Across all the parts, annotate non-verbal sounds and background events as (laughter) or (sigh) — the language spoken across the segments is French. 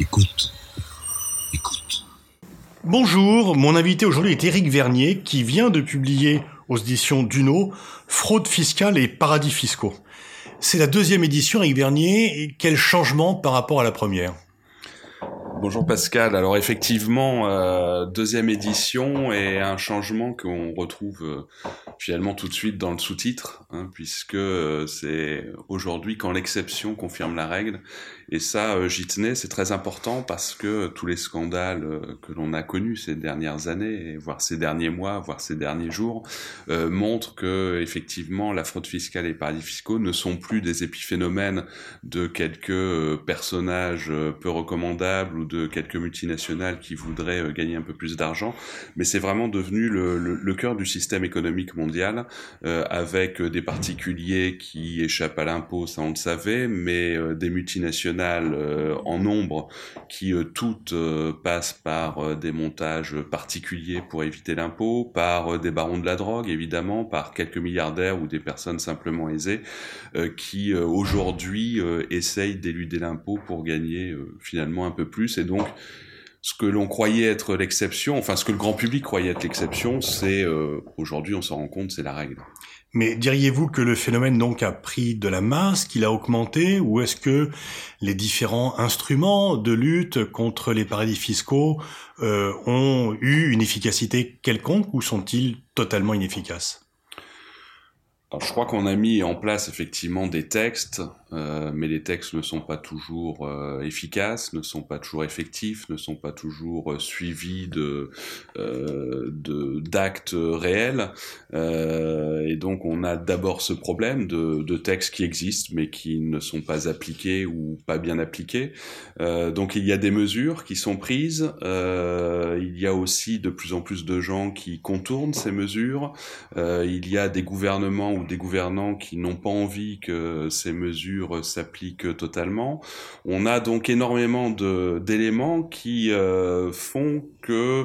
Écoute. Écoute. Bonjour, mon invité aujourd'hui est Éric Vernier qui vient de publier aux éditions Duno Fraude fiscale et paradis fiscaux. C'est la deuxième édition, Éric Vernier. Quel changement par rapport à la première? Bonjour Pascal. Alors effectivement, euh, deuxième édition et un changement qu'on retrouve euh, finalement tout de suite dans le sous-titre, hein, puisque euh, c'est aujourd'hui quand l'exception confirme la règle. Et ça, euh, j'y tenais, c'est très important parce que tous les scandales euh, que l'on a connus ces dernières années, voire ces derniers mois, voire ces derniers jours, montrent que effectivement la fraude fiscale et les paradis fiscaux ne sont plus des épiphénomènes de quelques personnages peu recommandables ou de quelques multinationales qui voudraient gagner un peu plus d'argent, mais c'est vraiment devenu le, cœur du système économique mondial euh, avec des particuliers qui échappent à l'impôt, ça on le savait, mais euh, des multinationales euh, en nombre qui toutes passent par des montages particuliers pour éviter l'impôt, par des barons de la drogue évidemment, par quelques milliardaires ou des personnes simplement aisées qui aujourd'hui essayent d'éluder l'impôt pour gagner finalement un peu plus et donc ce que l'on croyait être l'exception, enfin ce que le grand public croyait être l'exception, c'est euh, aujourd'hui on s'en rend compte, c'est la règle. Mais diriez-vous que le phénomène donc a pris de la masse, qu'il a augmenté, ou est-ce que les différents instruments de lutte contre les paradis fiscaux euh, ont eu une efficacité quelconque ou sont-ils totalement inefficaces? Je crois qu'on a mis en place effectivement des textes euh, mais les textes ne sont pas toujours euh, efficaces, ne sont pas toujours effectifs, ne sont pas toujours euh, suivis de d'actes réels. et donc on a d'abord ce problème de, de, textes qui existent mais qui ne sont pas appliqués ou pas bien appliqués. donc il y a des mesures qui sont prises. il y a aussi de plus en plus de gens qui contournent ces mesures. il y a des gouvernements ou des gouvernants qui n'ont pas envie que ces mesures s'applique totalement. On a donc énormément d'éléments qui euh, font que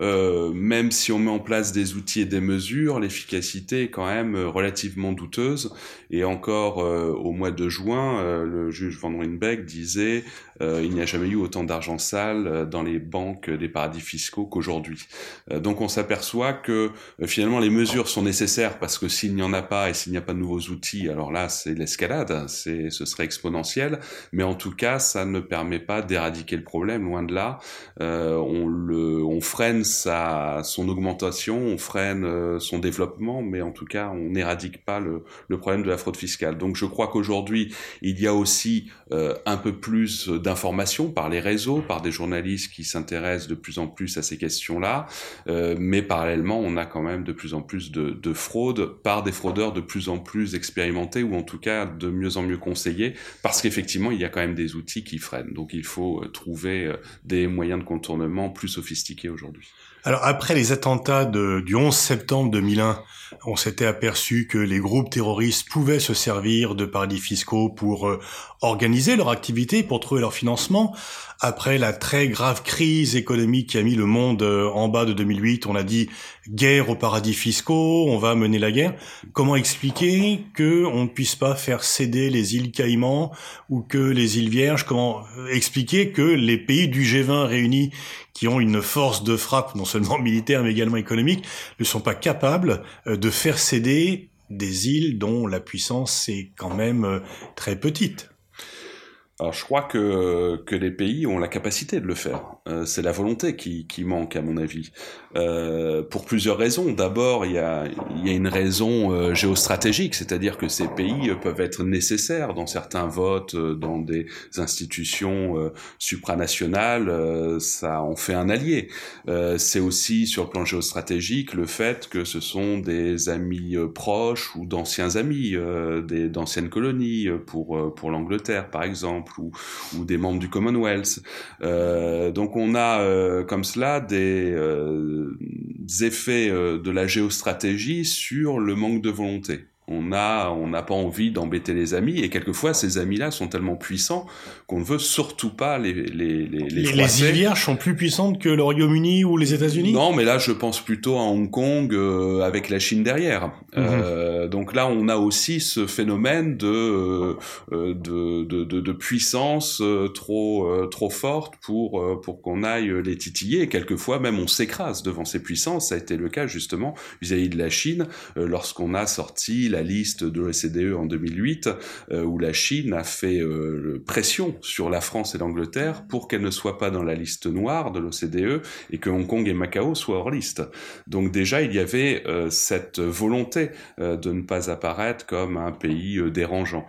euh, même si on met en place des outils et des mesures, l'efficacité est quand même relativement douteuse. Et encore euh, au mois de juin, le juge Van Rynbeck disait euh, il n'y a jamais eu autant d'argent sale euh, dans les banques des paradis fiscaux qu'aujourd'hui. Euh, donc on s'aperçoit que finalement les mesures sont nécessaires parce que s'il n'y en a pas et s'il n'y a pas de nouveaux outils, alors là c'est l'escalade, c'est ce serait exponentiel. Mais en tout cas, ça ne permet pas d'éradiquer le problème, loin de là. on le, on freine sa son augmentation, on freine son développement, mais en tout cas on n'éradique pas le, le problème de la fraude fiscale. Donc je crois qu'aujourd'hui il y a aussi un peu plus d d'information par les réseaux, par des journalistes qui s'intéressent de plus en plus à ces questions-là, euh, mais parallèlement, on a quand même de plus en plus de, de fraudes par des fraudeurs de plus en plus expérimentés ou en tout cas de mieux en mieux conseillés, parce qu'effectivement, il y a quand même des outils qui freinent. Donc il faut euh, trouver euh, des moyens de contournement plus sophistiqués aujourd'hui. Alors après les attentats du 11 septembre 2001, on s'était aperçu que les groupes terroristes pouvaient se servir de paradis fiscaux pour organiser leur activité, pour trouver leur financement. Après la très grave crise économique qui a mis le monde euh, en bas de 2008, on a dit guerre aux paradis fiscaux, on va mener la guerre. Comment expliquer que on ne puisse pas faire céder les îles Caïmans ou que les îles Vierges? Comment euh, expliquer que les pays du G20 réunis qui ont une force de frappe non seulement (laughs) militaire mais également économique, ne sont pas capables euh, de faire céder des îles dont la puissance est quand même très petite? Alors je crois que, que les pays ont la capacité de le faire. Euh, c'est la volonté qui, qui manque à mon avis. Euh, pour plusieurs raisons. D'abord, il y a, y a une raison euh, géostratégique, c'est-à-dire que ces pays peuvent être nécessaires dans certains votes, euh, dans des institutions euh, supranationales. ça en fait un allié. c'est aussi sur le plan géostratégique le fait que ce sont des amis proches ou d'anciens amis, des d'anciennes colonies pour pour l'Angleterre par exemple ou, ou des membres du Commonwealth. Euh, donc on a euh, comme cela des, euh, effets de la géostratégie sur le manque de volonté On a, on n'a pas envie d'embêter les amis, et quelquefois ces amis-là sont tellement puissants qu'on ne veut surtout pas les les les les, les îles Vierges sont plus puissantes que le Royaume-Uni ou les États-Unis? Non, mais là je pense plutôt à Hong Kong euh, avec la Chine derrière. Mhm. euh, donc là on a aussi ce phénomène de euh, de, de, de, de, puissance trop trop forte pour pour qu'on aille les titiller. Et quelquefois même on s'écrase devant ces puissances. Ça a été le cas justement vis-à-vis de la Chine lorsqu'on a sorti la liste de l'OCDE en 2008 où la Chine a fait pression sur la France et l'Angleterre pour qu'elle ne soit pas dans la liste noire de l'OCDE et que Hong Kong et Macao soient hors liste. Donc déjà, il y avait euh, cette volonté euh, de ne pas apparaître comme un pays euh, dérangeant.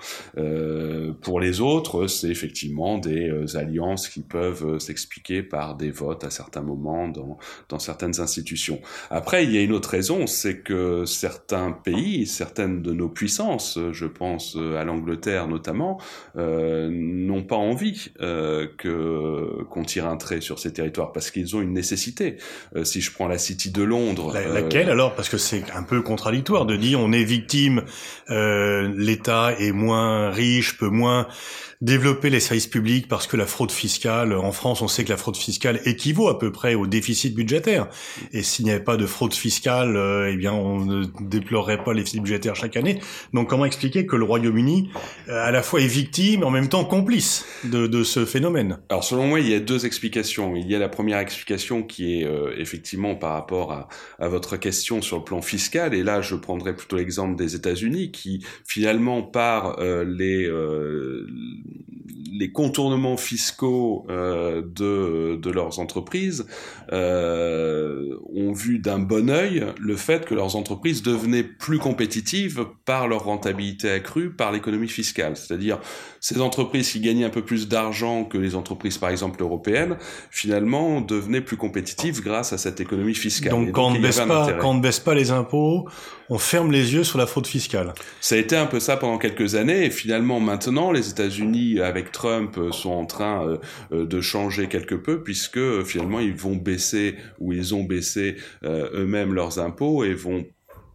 pour les autres, c'est effectivement des alliances qui peuvent s'expliquer par des votes à certains moments dans certaines institutions. Après, il y a une autre raison, c'est que certains pays, certaines de nos puissances, je pense à l'Angleterre notamment, n'ont pas envie que qu'on tire un trait sur ces territoires parce qu'ils ont une nécessité. Euh, si je prends la City de Londres, la, laquelle euh, alors? Parce que c'est un peu contradictoire de dire on est victime, euh, l'État est moins riche, peut moins développer les services publics parce que la fraude fiscale, en France, on sait que la fraude fiscale équivaut à peu près au déficit budgétaire. Et s'il n'y avait pas de fraude fiscale, euh, eh bien, on ne déplorerait pas les déficits budgétaires chaque année. Donc, comment expliquer que le Royaume-Uni, euh, à la fois est victime, en même temps complice de, de, ce phénomène? Alors, selon moi, il y a deux explications. Il y a la première explication qui est euh, effectivement par rapport à, à votre question sur le plan fiscal. Et là, je prendrais plutôt l'exemple des États-Unis qui, finalement, par les les contournements fiscaux euh, de, de leurs entreprises euh, ont vu d'un bon œil le fait que leurs entreprises devenaient plus compétitives par leur rentabilité accrue par l'économie fiscale. C'est-à-dire ces entreprises qui gagnaient un peu plus d'argent que les entreprises par exemple européennes, finalement devenaient plus compétitives grâce à cette économie fiscale. Donc, quand, on ne baisse pas, quand on ne baisse pas les impôts, on ferme les yeux sur la fraude fiscale. Ça a été un peu ça pendant quelques années et finalement maintenant les États-Unis avec Trump sont en train euh, euh, de changer quelque peu puisque euh, finalement ils vont baisser ou ils ont baissé eux-mêmes leurs impôts et vont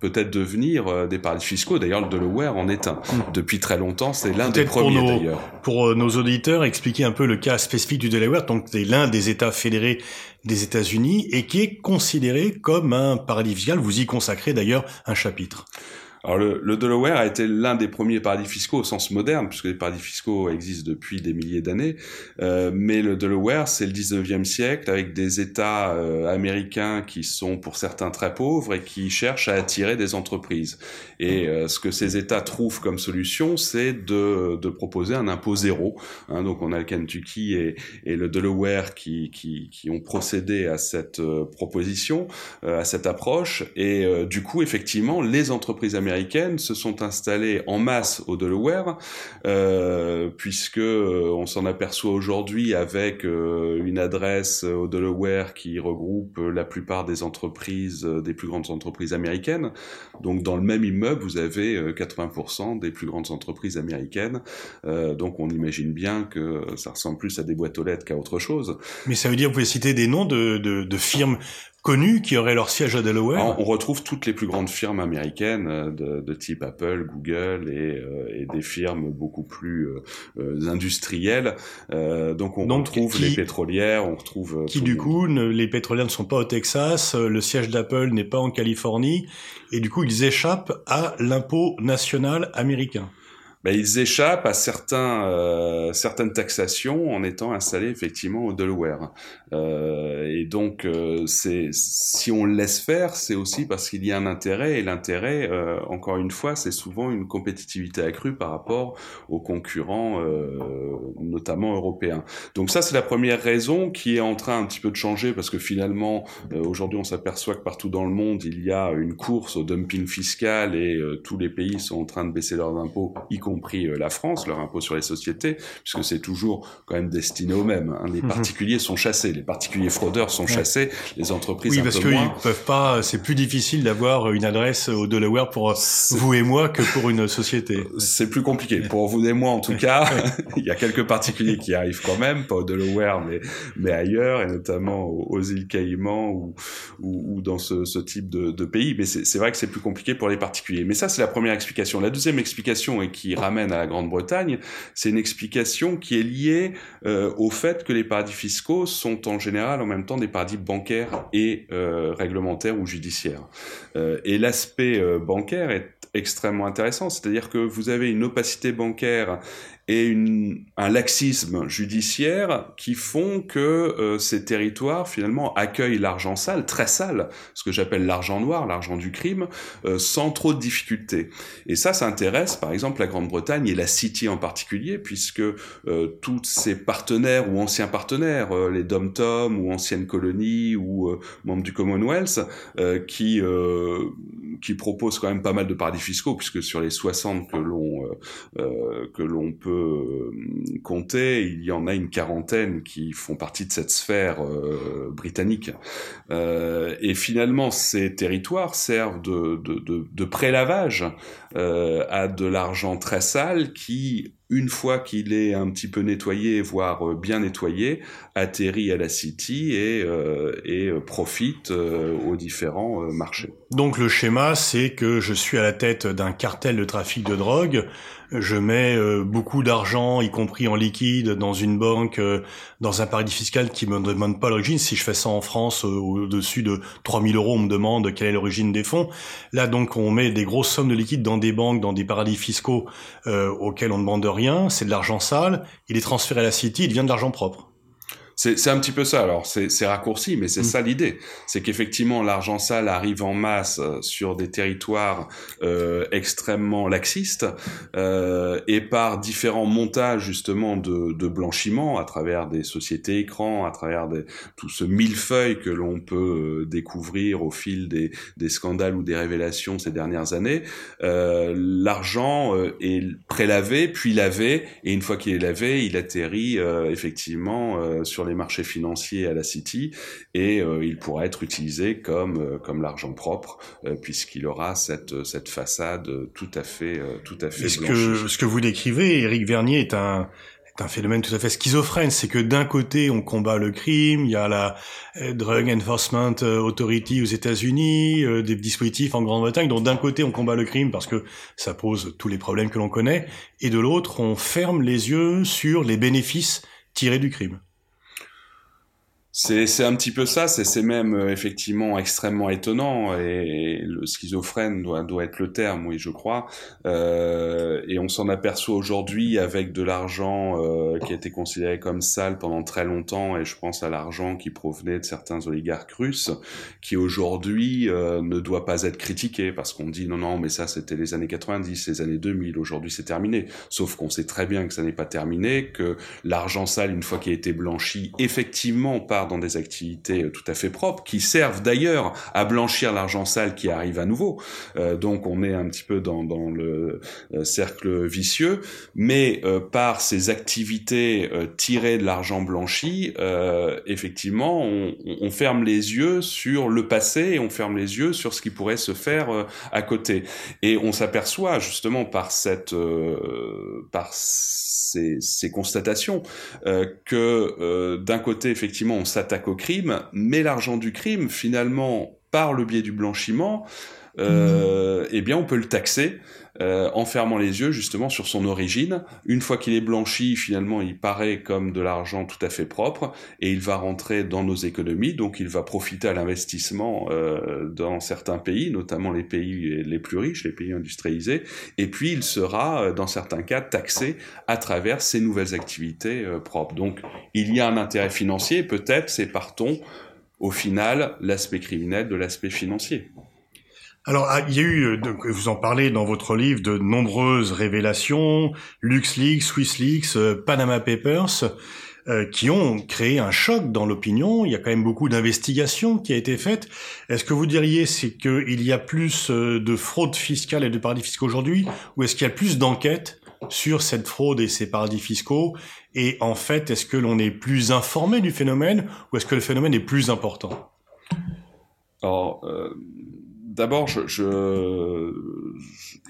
peut-être devenir des paradis fiscaux. D'ailleurs, le Delaware en est un. Hmm. Depuis très longtemps, c'est l'un des premiers d'ailleurs. Pour nos auditeurs, expliquer un peu le cas spécifique du Delaware. Donc, c'est l'un des États fédérés des États-Unis et qui est considéré comme un paradis fiscal. Vous y consacrez d'ailleurs un chapitre. Alors le, le, Delaware a été l'un des premiers paradis fiscaux au sens moderne, puisque les paradis fiscaux existent depuis des milliers d'années. Euh, mais le Delaware, c'est le 19e siècle, avec des États euh, américains qui sont pour certains très pauvres et qui cherchent à attirer des entreprises. Et euh, ce que ces États trouvent comme solution, c'est de, de, proposer un impôt zéro. Hein, donc on a le Kentucky et, et le Delaware qui, qui, qui, ont procédé à cette euh, proposition, euh, à cette approche. Et du coup, effectivement, les entreprises américaines américaines se sont installées en masse au Delaware, euh, puisque euh, on s'en aperçoit aujourd'hui avec euh, une adresse au Delaware qui regroupe la plupart des entreprises, des plus grandes entreprises américaines. Donc dans le même immeuble, vous avez 80% des plus grandes entreprises américaines. donc on imagine bien que ça ressemble plus à des boîtes aux lettres qu'à autre chose. Mais ça veut dire, vous pouvez citer des noms de, de firmes connus qui auraient leur siège à Delaware On retrouve toutes les plus grandes firmes américaines euh, de, de type Apple, Google et, euh, et, des firmes beaucoup plus euh, industrielles. donc on retrouve les pétrolières, on retrouve... Qui du coup, les pétrolières ne sont pas au Texas, le siège d'Apple n'est pas en Californie, et du coup ils échappent à l'impôt national américain. Ben, ils échappent à certains, euh, certaines taxations en étant installés effectivement au Delaware. Euh, et donc, euh, si on le laisse faire, c'est aussi parce qu'il y a un intérêt. Et l'intérêt, euh, encore une fois, c'est souvent une compétitivité accrue par rapport aux concurrents, euh, notamment européens. Donc ça, c'est la première raison qui est en train un petit peu de changer parce que finalement, aujourd'hui, on s'aperçoit que partout dans le monde, il y a une course au dumping fiscal et tous les pays sont en train de baisser leurs impôts, y compris compris la France, leur impôt sur les sociétés, puisque c'est toujours quand même destiné aux mêmes. Hein. Les mhm. particuliers sont chassés, les particuliers fraudeurs sont chassés, les entreprises oui, un parce peu moins. peuvent pas. C'est plus difficile d'avoir une adresse au Delaware pour vous et moi que pour une société. C'est plus compliqué pour vous et moi en tout cas. (laughs) il y a quelques particuliers qui arrivent quand même, pas au Delaware mais mais ailleurs et notamment aux, îles Caïmans ou, ou, dans ce, ce type de, de pays. Mais c'est vrai que c'est plus compliqué pour les particuliers. Mais ça c'est la première explication. La deuxième explication et qui à la Grande-Bretagne, c'est une explication qui est liée euh, au fait que les paradis fiscaux sont en général en même temps des paradis bancaires et euh, réglementaires ou judiciaires. Euh, et l'aspect bancaire est extrêmement intéressant, c'est-à-dire que vous avez une opacité bancaire et une, un laxisme judiciaire qui font que euh, ces territoires finalement accueillent l'argent sale, très sale, ce que j'appelle l'argent noir, l'argent du crime, euh, sans trop de difficultés. Et ça, ça intéresse par exemple la Grande-Bretagne et la City en particulier, puisque euh, tous ses partenaires ou anciens partenaires, les Dom-Tom ou anciennes colonies ou membres du Commonwealth, qui qui proposent quand même pas mal de paradis fiscaux, puisque sur les 60 que l'on que l'on peut euh, compter, il y en a une quarantaine qui font partie de cette sphère euh, britannique. Euh, et finalement, ces territoires servent de, de, de, de prélavage à de l'argent très sale qui une fois qu'il est un petit peu nettoyé, voire bien nettoyé, atterrit à la City et, et profite aux différents marchés. Donc le schéma, c'est que je suis à la tête d'un cartel de trafic de drogue, je mets euh, beaucoup d'argent, y compris en liquide, dans une banque, euh, dans un paradis fiscal qui me demande pas l'origine. Si je fais ça en France, euh, au-dessus de 3000 euros, on me demande quelle est l'origine des fonds. Là, donc, on met des grosses sommes de liquide dans des banques, dans des paradis fiscaux auxquels on ne demande rien. C'est de l'argent sale. Il est transféré à la City, il devient de l'argent propre. C'est un petit peu ça. Alors, c'est raccourci, mais c'est mm. ça l'idée. C'est qu'effectivement, l'argent sale arrive en masse euh, sur des territoires euh, extrêmement laxistes euh, et par différents montages justement de, de, blanchiment à travers des sociétés écrans, à travers des, tout ce millefeuille que l'on peut euh, découvrir au fil des, des, scandales ou des révélations ces dernières années. Euh, l'argent est prélavé, puis lavé, et une fois qu'il est lavé, il atterrit effectivement sur les marchés financiers à la City et euh, il pourra être utilisé comme euh, comme l'argent propre euh, puisqu'il aura cette cette façade tout à fait tout à fait. Ce que ce que vous décrivez, Eric Vernier est un un phénomène tout à fait schizophrène. C'est que d'un côté, on combat le crime, il y a la Drug Enforcement Authority aux États-Unis, des dispositifs en Grande-Bretagne. Donc d'un côté, on combat le crime parce que ça pose tous les problèmes que l'on connaît, et de l'autre, on ferme les yeux sur les bénéfices tirés du crime. C'est un petit peu ça, c'est même euh, effectivement extrêmement étonnant et, le schizophrène doit, doit être le terme, oui, je crois. Euh, et on s'en aperçoit aujourd'hui avec de l'argent euh, qui a été considéré comme sale pendant très longtemps, et je pense à l'argent qui provenait de certains oligarques russes, qui aujourd'hui euh, ne doit pas être critiqué parce qu'on dit non, non, mais ça c'était les années 90, les années 2000, aujourd'hui c'est terminé. Sauf qu'on sait très bien que ça n'est pas terminé, que l'argent sale, une fois qu'il a été blanchi, effectivement par dans des activités euh, tout à fait propres, qui servent d'ailleurs à blanchir l'argent sale qui arrive à nouveau. Euh, donc on est un petit peu dans, dans le euh, cercle vicieux, mais par ces activités tirées de l'argent blanchi, effectivement, on, on, ferme les yeux sur le passé et on ferme les yeux sur ce qui pourrait se faire à côté. Et on s'aperçoit justement par cette par ces, ces constatations que d'un côté effectivement on s'attaque au crime, mais l'argent du crime, finalement, par le biais du blanchiment, euh, eh bien, on peut le taxer euh, en fermant les yeux justement sur son origine. Une fois qu'il est blanchi, finalement, il paraît comme de l'argent tout à fait propre et il va rentrer dans nos économies. Donc, il va profiter à l'investissement euh, dans certains pays, notamment les pays les plus riches, les pays industrialisés. Et puis, il sera, euh, dans certains cas, taxé à travers ces nouvelles activités euh, propres. Donc, il y a un intérêt financier. Peut-être séparons au final l'aspect criminel de l'aspect financier. Alors, ah, il y a eu, euh, vous en parlez dans votre livre, de nombreuses révélations, LuxLeaks, SwissLeaks, euh, Panama Papers, euh, qui ont créé un choc dans l'opinion. Il y a quand même beaucoup d'investigations qui a été faites. Est-ce que vous diriez c'est qu'il y a plus de fraude fiscale et de paradis fiscaux aujourd'hui, ou est-ce qu'il y a plus d'enquêtes sur cette fraude et ces paradis fiscaux Et en fait, est-ce que l'on est plus informé du phénomène ou est-ce que le phénomène est plus important? Alors, euh, d'abord,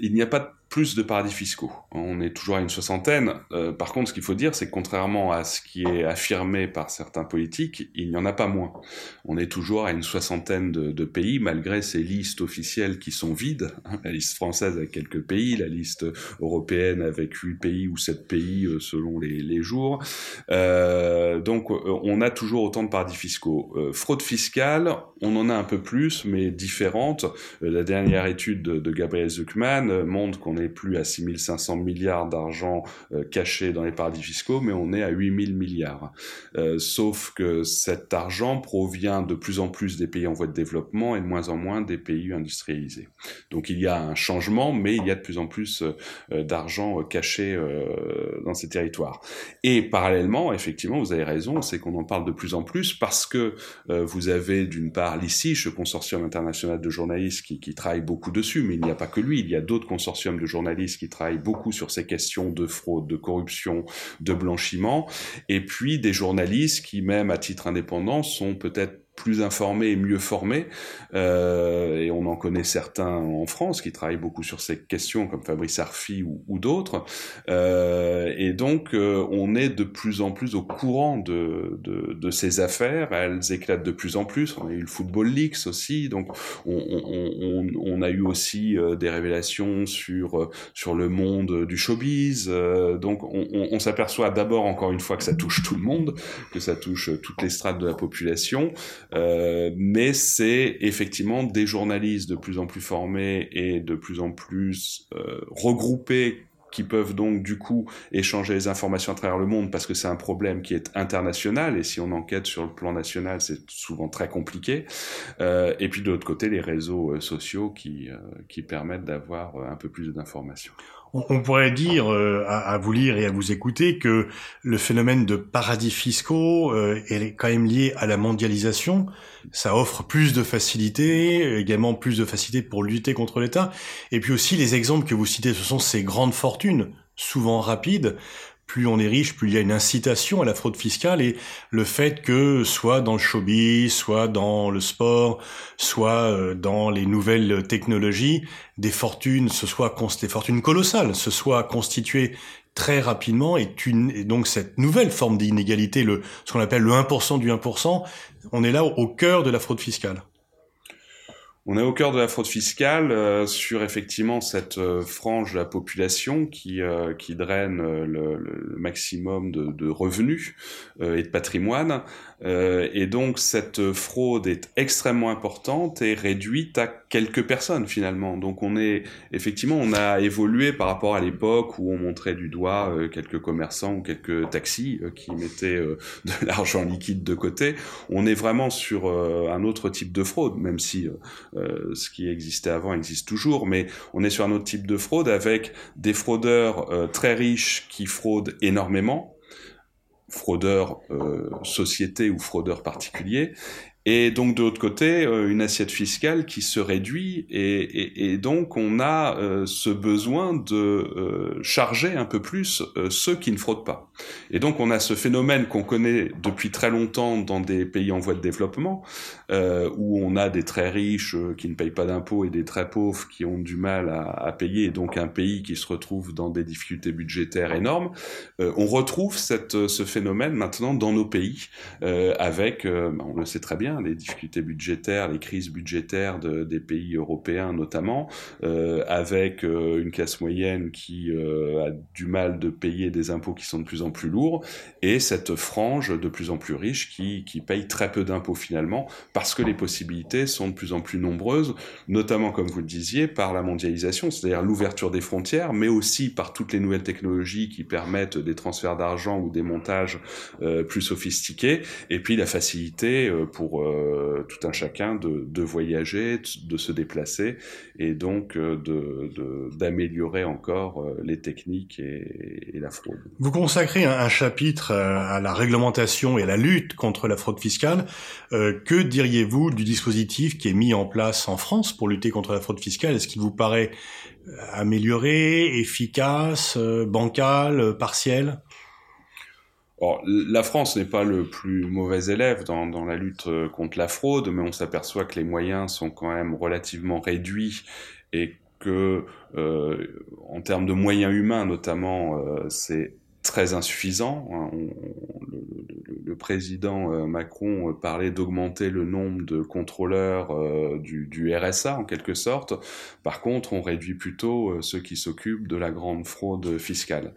il n'y a pas de plus de paradis fiscaux. On est toujours à une soixantaine. Euh, par contre, ce qu'il faut dire, c'est que contrairement à ce qui est affirmé par certains politiques, il n'y en a pas moins. On est toujours à une soixantaine de, pays, malgré ces listes officielles qui sont vides. (laughs) La liste française avec quelques pays, la liste européenne avec huit pays ou sept pays euh, selon les, jours. Euh, donc, on a toujours autant de paradis fiscaux. Fraude fiscale, on en a un peu plus, mais différente. la dernière étude de, de Gabriel Zuckman montre qu'on n'est plus à 6500 milliards d'argent euh, cachés dans les paradis fiscaux, mais on est à 8000 milliards. Euh, sauf que cet argent provient de plus en plus des pays en voie de développement et de moins en moins des pays industrialisés. Donc il y a un changement, mais il y a de plus en plus euh, d'argent caché dans ces territoires. Et parallèlement, effectivement, vous avez raison, c'est qu'on en parle de plus en plus parce que vous avez d'une part l'ICI, ce consortium international de journalistes qui, qui travaille beaucoup dessus, mais il n'y a pas que lui, il y a d'autres consortiums de journalistes qui travaillent beaucoup sur ces questions de fraude, de corruption, de blanchiment, et puis des journalistes qui, même à titre indépendant, sont peut-être plus informés et mieux formés. Euh, et on en connaît certains en France qui travaillent beaucoup sur ces questions, comme Fabrice Arfi ou, ou d'autres. Euh, et donc, euh, on est de plus en plus au courant de, de, de, ces affaires. Elles éclatent de plus en plus. On a eu le Football Leaks aussi. Donc, on, on, on, on a eu aussi euh, des révélations sur, euh, sur le monde du showbiz. Euh, donc, on, s'aperçoit d'abord, encore une fois, que ça touche tout le monde, que ça touche toutes les strates de la population. Euh, mais c'est effectivement des journalistes de plus en plus formés et de plus en plus euh, regroupés qui peuvent donc du coup échanger les informations à travers le monde parce que c'est un problème qui est international et si on enquête sur le plan national c'est souvent très compliqué. Euh, et puis de l'autre côté les réseaux euh, sociaux qui, euh, qui permettent d'avoir un peu plus d'informations on pourrait dire euh, à, vous lire et à vous écouter que le phénomène de paradis fiscaux euh, est quand même lié à la mondialisation. Ça offre plus de facilité, également plus de facilité pour lutter contre l'État. Et puis aussi les exemples que vous citez, ce sont ces grandes fortunes, souvent rapides, plus on est riche, plus il y a une incitation à la fraude fiscale et le fait que soit dans le showbiz, soit dans le sport, soit euh, dans les nouvelles technologies, des fortunes, ce soit des fortunes colossales, se soient constituées très rapidement et, une, donc cette nouvelle forme d'inégalité, le, ce qu'on appelle le 1% du 1%, on est là au cœur de la fraude fiscale. On est au cœur de la fraude fiscale euh, sur effectivement cette euh, frange de la population qui, euh, qui draine le, maximum de, de revenus et de patrimoine. Et donc cette fraude est extrêmement importante et réduite à quelques personnes finalement. Donc on est effectivement on a évolué par rapport à l'époque où on montrait du doigt quelques commerçants ou quelques taxis qui mettaient (laughs) de l'argent liquide de côté. On est vraiment sur un autre type de fraude, même si euh, ce qui existait avant existe toujours, mais on est sur un autre type de fraude avec des fraudeurs euh, très riches qui fraudent énormément, fraudeurs euh, sociétés ou fraudeurs particuliers, et donc de l'autre côté, euh, une assiette fiscale qui se réduit et, et, et donc on a euh, ce besoin de euh, charger un peu plus euh, ceux qui ne fraudent pas. Et donc on a ce phénomène qu'on connaît depuis très longtemps dans des pays en voie de développement, euh, où on a des très riches qui ne payent pas d'impôts et des très pauvres qui ont du mal à, à, payer, et donc un pays qui se retrouve dans des difficultés budgétaires énormes. on retrouve cette, ce phénomène maintenant dans nos pays, avec, on le sait très bien, les difficultés budgétaires, les crises budgétaires de, des pays européens notamment, euh, avec euh, une classe moyenne qui euh, a du mal de payer des impôts qui sont de plus en plus lourds, et cette frange de plus en plus riche qui, qui paye très peu d'impôts finalement, parce que les possibilités sont de plus en plus nombreuses, notamment comme vous le disiez, par la mondialisation, c'est-à-dire l'ouverture des frontières, mais aussi par toutes les nouvelles technologies qui permettent des transferts d'argent ou des montages euh, plus sophistiqués, et puis la facilité euh, pour euh, tout un chacun de, voyager, de se déplacer et donc euh, d'améliorer encore euh, les techniques et, la fraude. Vous consacrez un, chapitre à la réglementation et à la lutte contre la fraude fiscale. Que diriez-vous du dispositif qui est mis en place en France pour lutter contre la fraude fiscale? Est-ce qu'il vous paraît amélioré, efficace, bancal, partiel? La France n'est pas le plus mauvais élève dans, dans, la lutte euh, contre la fraude, mais on s'aperçoit que les moyens sont quand même relativement réduits et que, euh, en termes de moyens humains notamment, euh, c'est très insuffisant. Hein. le, président euh, Macron euh, parlait d'augmenter le nombre de contrôleurs euh, du, RSA en quelque sorte. Par contre, on réduit plutôt ceux qui s'occupent de la grande fraude fiscale.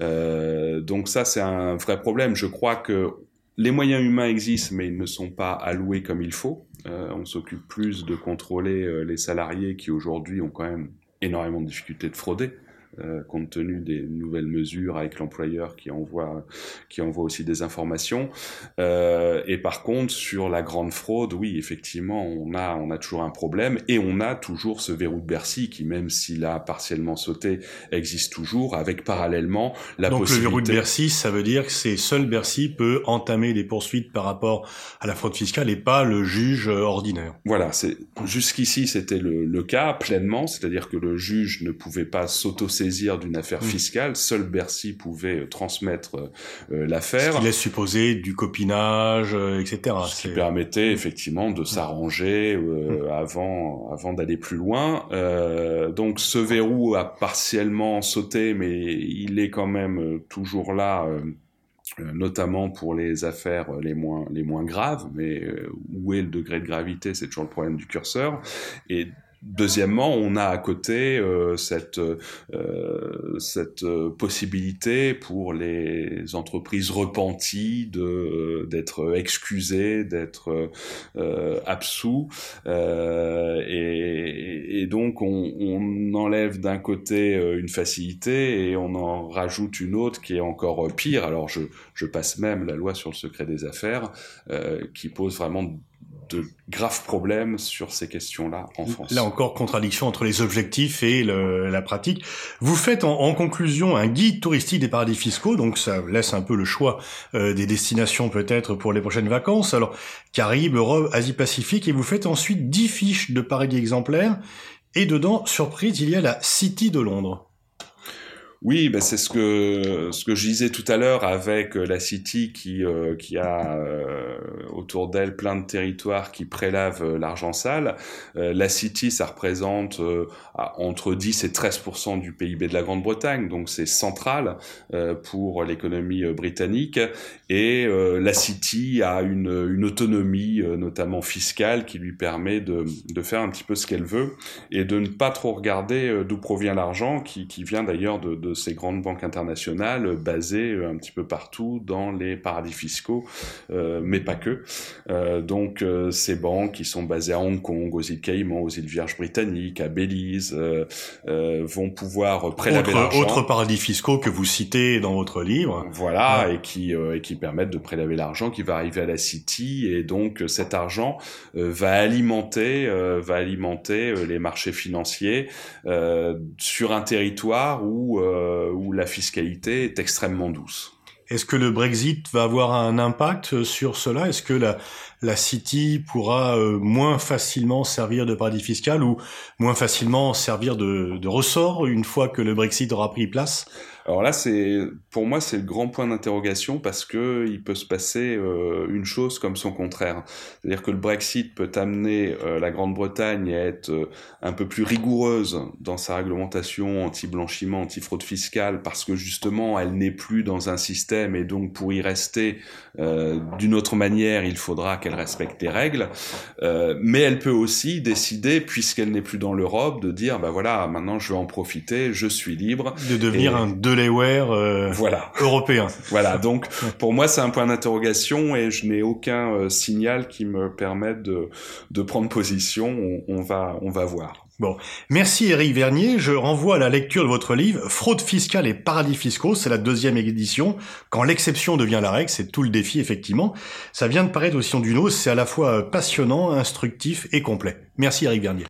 Donc ça, c'est un vrai problème. Je crois que les moyens humains existent, mais ils ne sont pas alloués comme il faut. On s'occupe plus de contrôler les salariés qui aujourd'hui ont quand même énormément de difficultés de frauder. Euh, compte tenu des nouvelles mesures avec l'employeur qui envoie qui envoie aussi des informations. Euh, et par contre, sur la grande fraude, oui, effectivement, on a on a toujours un problème et on a toujours ce verrou de Bercy qui, même s'il a partiellement sauté, existe toujours, avec parallèlement la Donc possibilité. Donc le verrou de Bercy, ça veut dire que c'est seul Bercy peut entamer des poursuites par rapport à la fraude fiscale et pas le juge ordinaire. Voilà, c'est jusqu'ici c'était le, le cas pleinement, c'est-à-dire que le juge ne pouvait pas sauto saisir d'une affaire mmh. fiscale, seul Bercy pouvait euh, transmettre euh, l'affaire. Ce qui laisse supposer du copinage, euh, etc. Ce qui permettait effectivement de s'arranger euh, mmh. avant, avant d'aller plus loin. Euh, donc ce verrou a partiellement sauté, mais il est quand même toujours là notamment pour les affaires les moins les moins graves, mais où est le degré de gravité, c'est toujours le problème du curseur. Et Deuxièmement, on a à côté euh, cette, euh, cette euh, possibilité pour les entreprises repenties de euh, d'être excusées, d'être euh, absous, et, et, donc on, on enlève d'un côté une facilité et on en rajoute une autre qui est encore pire. Alors je, je passe même la loi sur le secret des affaires qui pose vraiment de graves problèmes sur ces questions-là en France. Là encore, contradiction entre les objectifs et le, la pratique. Vous faites en, en, conclusion un guide touristique des paradis fiscaux, donc ça laisse un peu le choix euh, des destinations peut-être pour les prochaines vacances. Alors, Caraïbes, Europe, Asie-Pacifique, et vous faites ensuite 10 fiches de paradis exemplaires, et dedans, surprise, il y a la City de Londres. Oui, ben c'est ce que ce que je disais tout à l'heure avec euh, la City qui euh, qui a euh, autour d'elle plein de territoires qui prélavent euh, l'argent sale. Euh, la City, ça représente entre 10 et 13% du PIB de la Grande-Bretagne, donc c'est central pour l'économie britannique. Et la City a une une autonomie, notamment fiscale, qui lui permet de de faire un petit peu ce qu'elle veut et de ne pas trop regarder d'où provient l'argent, qui qui vient d'ailleurs de, de ces grandes banques internationales basées euh, un petit peu partout dans les paradis fiscaux, euh, mais pas que. Euh, donc ces banques qui sont basées à Hong Kong, aux îles Caïmans, aux îles Vierges britanniques, à Belize, vont pouvoir prélever l'argent. Autres paradis fiscaux que vous citez dans votre livre. Voilà, ouais. et qui et qui permettent de prélever l'argent qui va arriver à la City, et donc cet argent va alimenter va alimenter les marchés financiers sur un territoire où euh, où la fiscalité est extrêmement douce. Est-ce que le Brexit va avoir un impact sur cela? Est-ce que la, la City pourra euh, moins facilement servir de paradis fiscal ou moins facilement servir de, ressort une fois que le Brexit aura pris place? Alors là, c'est pour moi c'est le grand point d'interrogation parce que il peut se passer euh, une chose comme son contraire. C'est-à-dire que le Brexit peut amener euh, la Grande-Bretagne à être un peu plus rigoureuse dans sa réglementation anti-blanchiment, anti-fraude fiscale parce que justement elle n'est plus dans un système et donc pour y rester d'une autre manière, il faudra qu'elle respecte les règles. Euh, mais elle peut aussi décider, puisqu'elle n'est plus dans l'Europe, de dire bah voilà, maintenant je vais en profiter, je suis libre. De devenir et... un Delaware euh, voilà. européen. (laughs) voilà, donc pour moi c'est un point d'interrogation et je n'ai aucun euh, signal qui me permette de, de prendre position. On, on, va, on va voir. Bon, merci Eric Vernier. Je renvoie à la lecture de votre livre Fraude fiscale et paradis fiscaux. C'est la deuxième édition. Quand l'exception devient la règle, c'est tout le défi effectivement. Ça vient de paraître aussi en d'une c'est à la fois passionnant, instructif et complet. Merci Eric Vernier.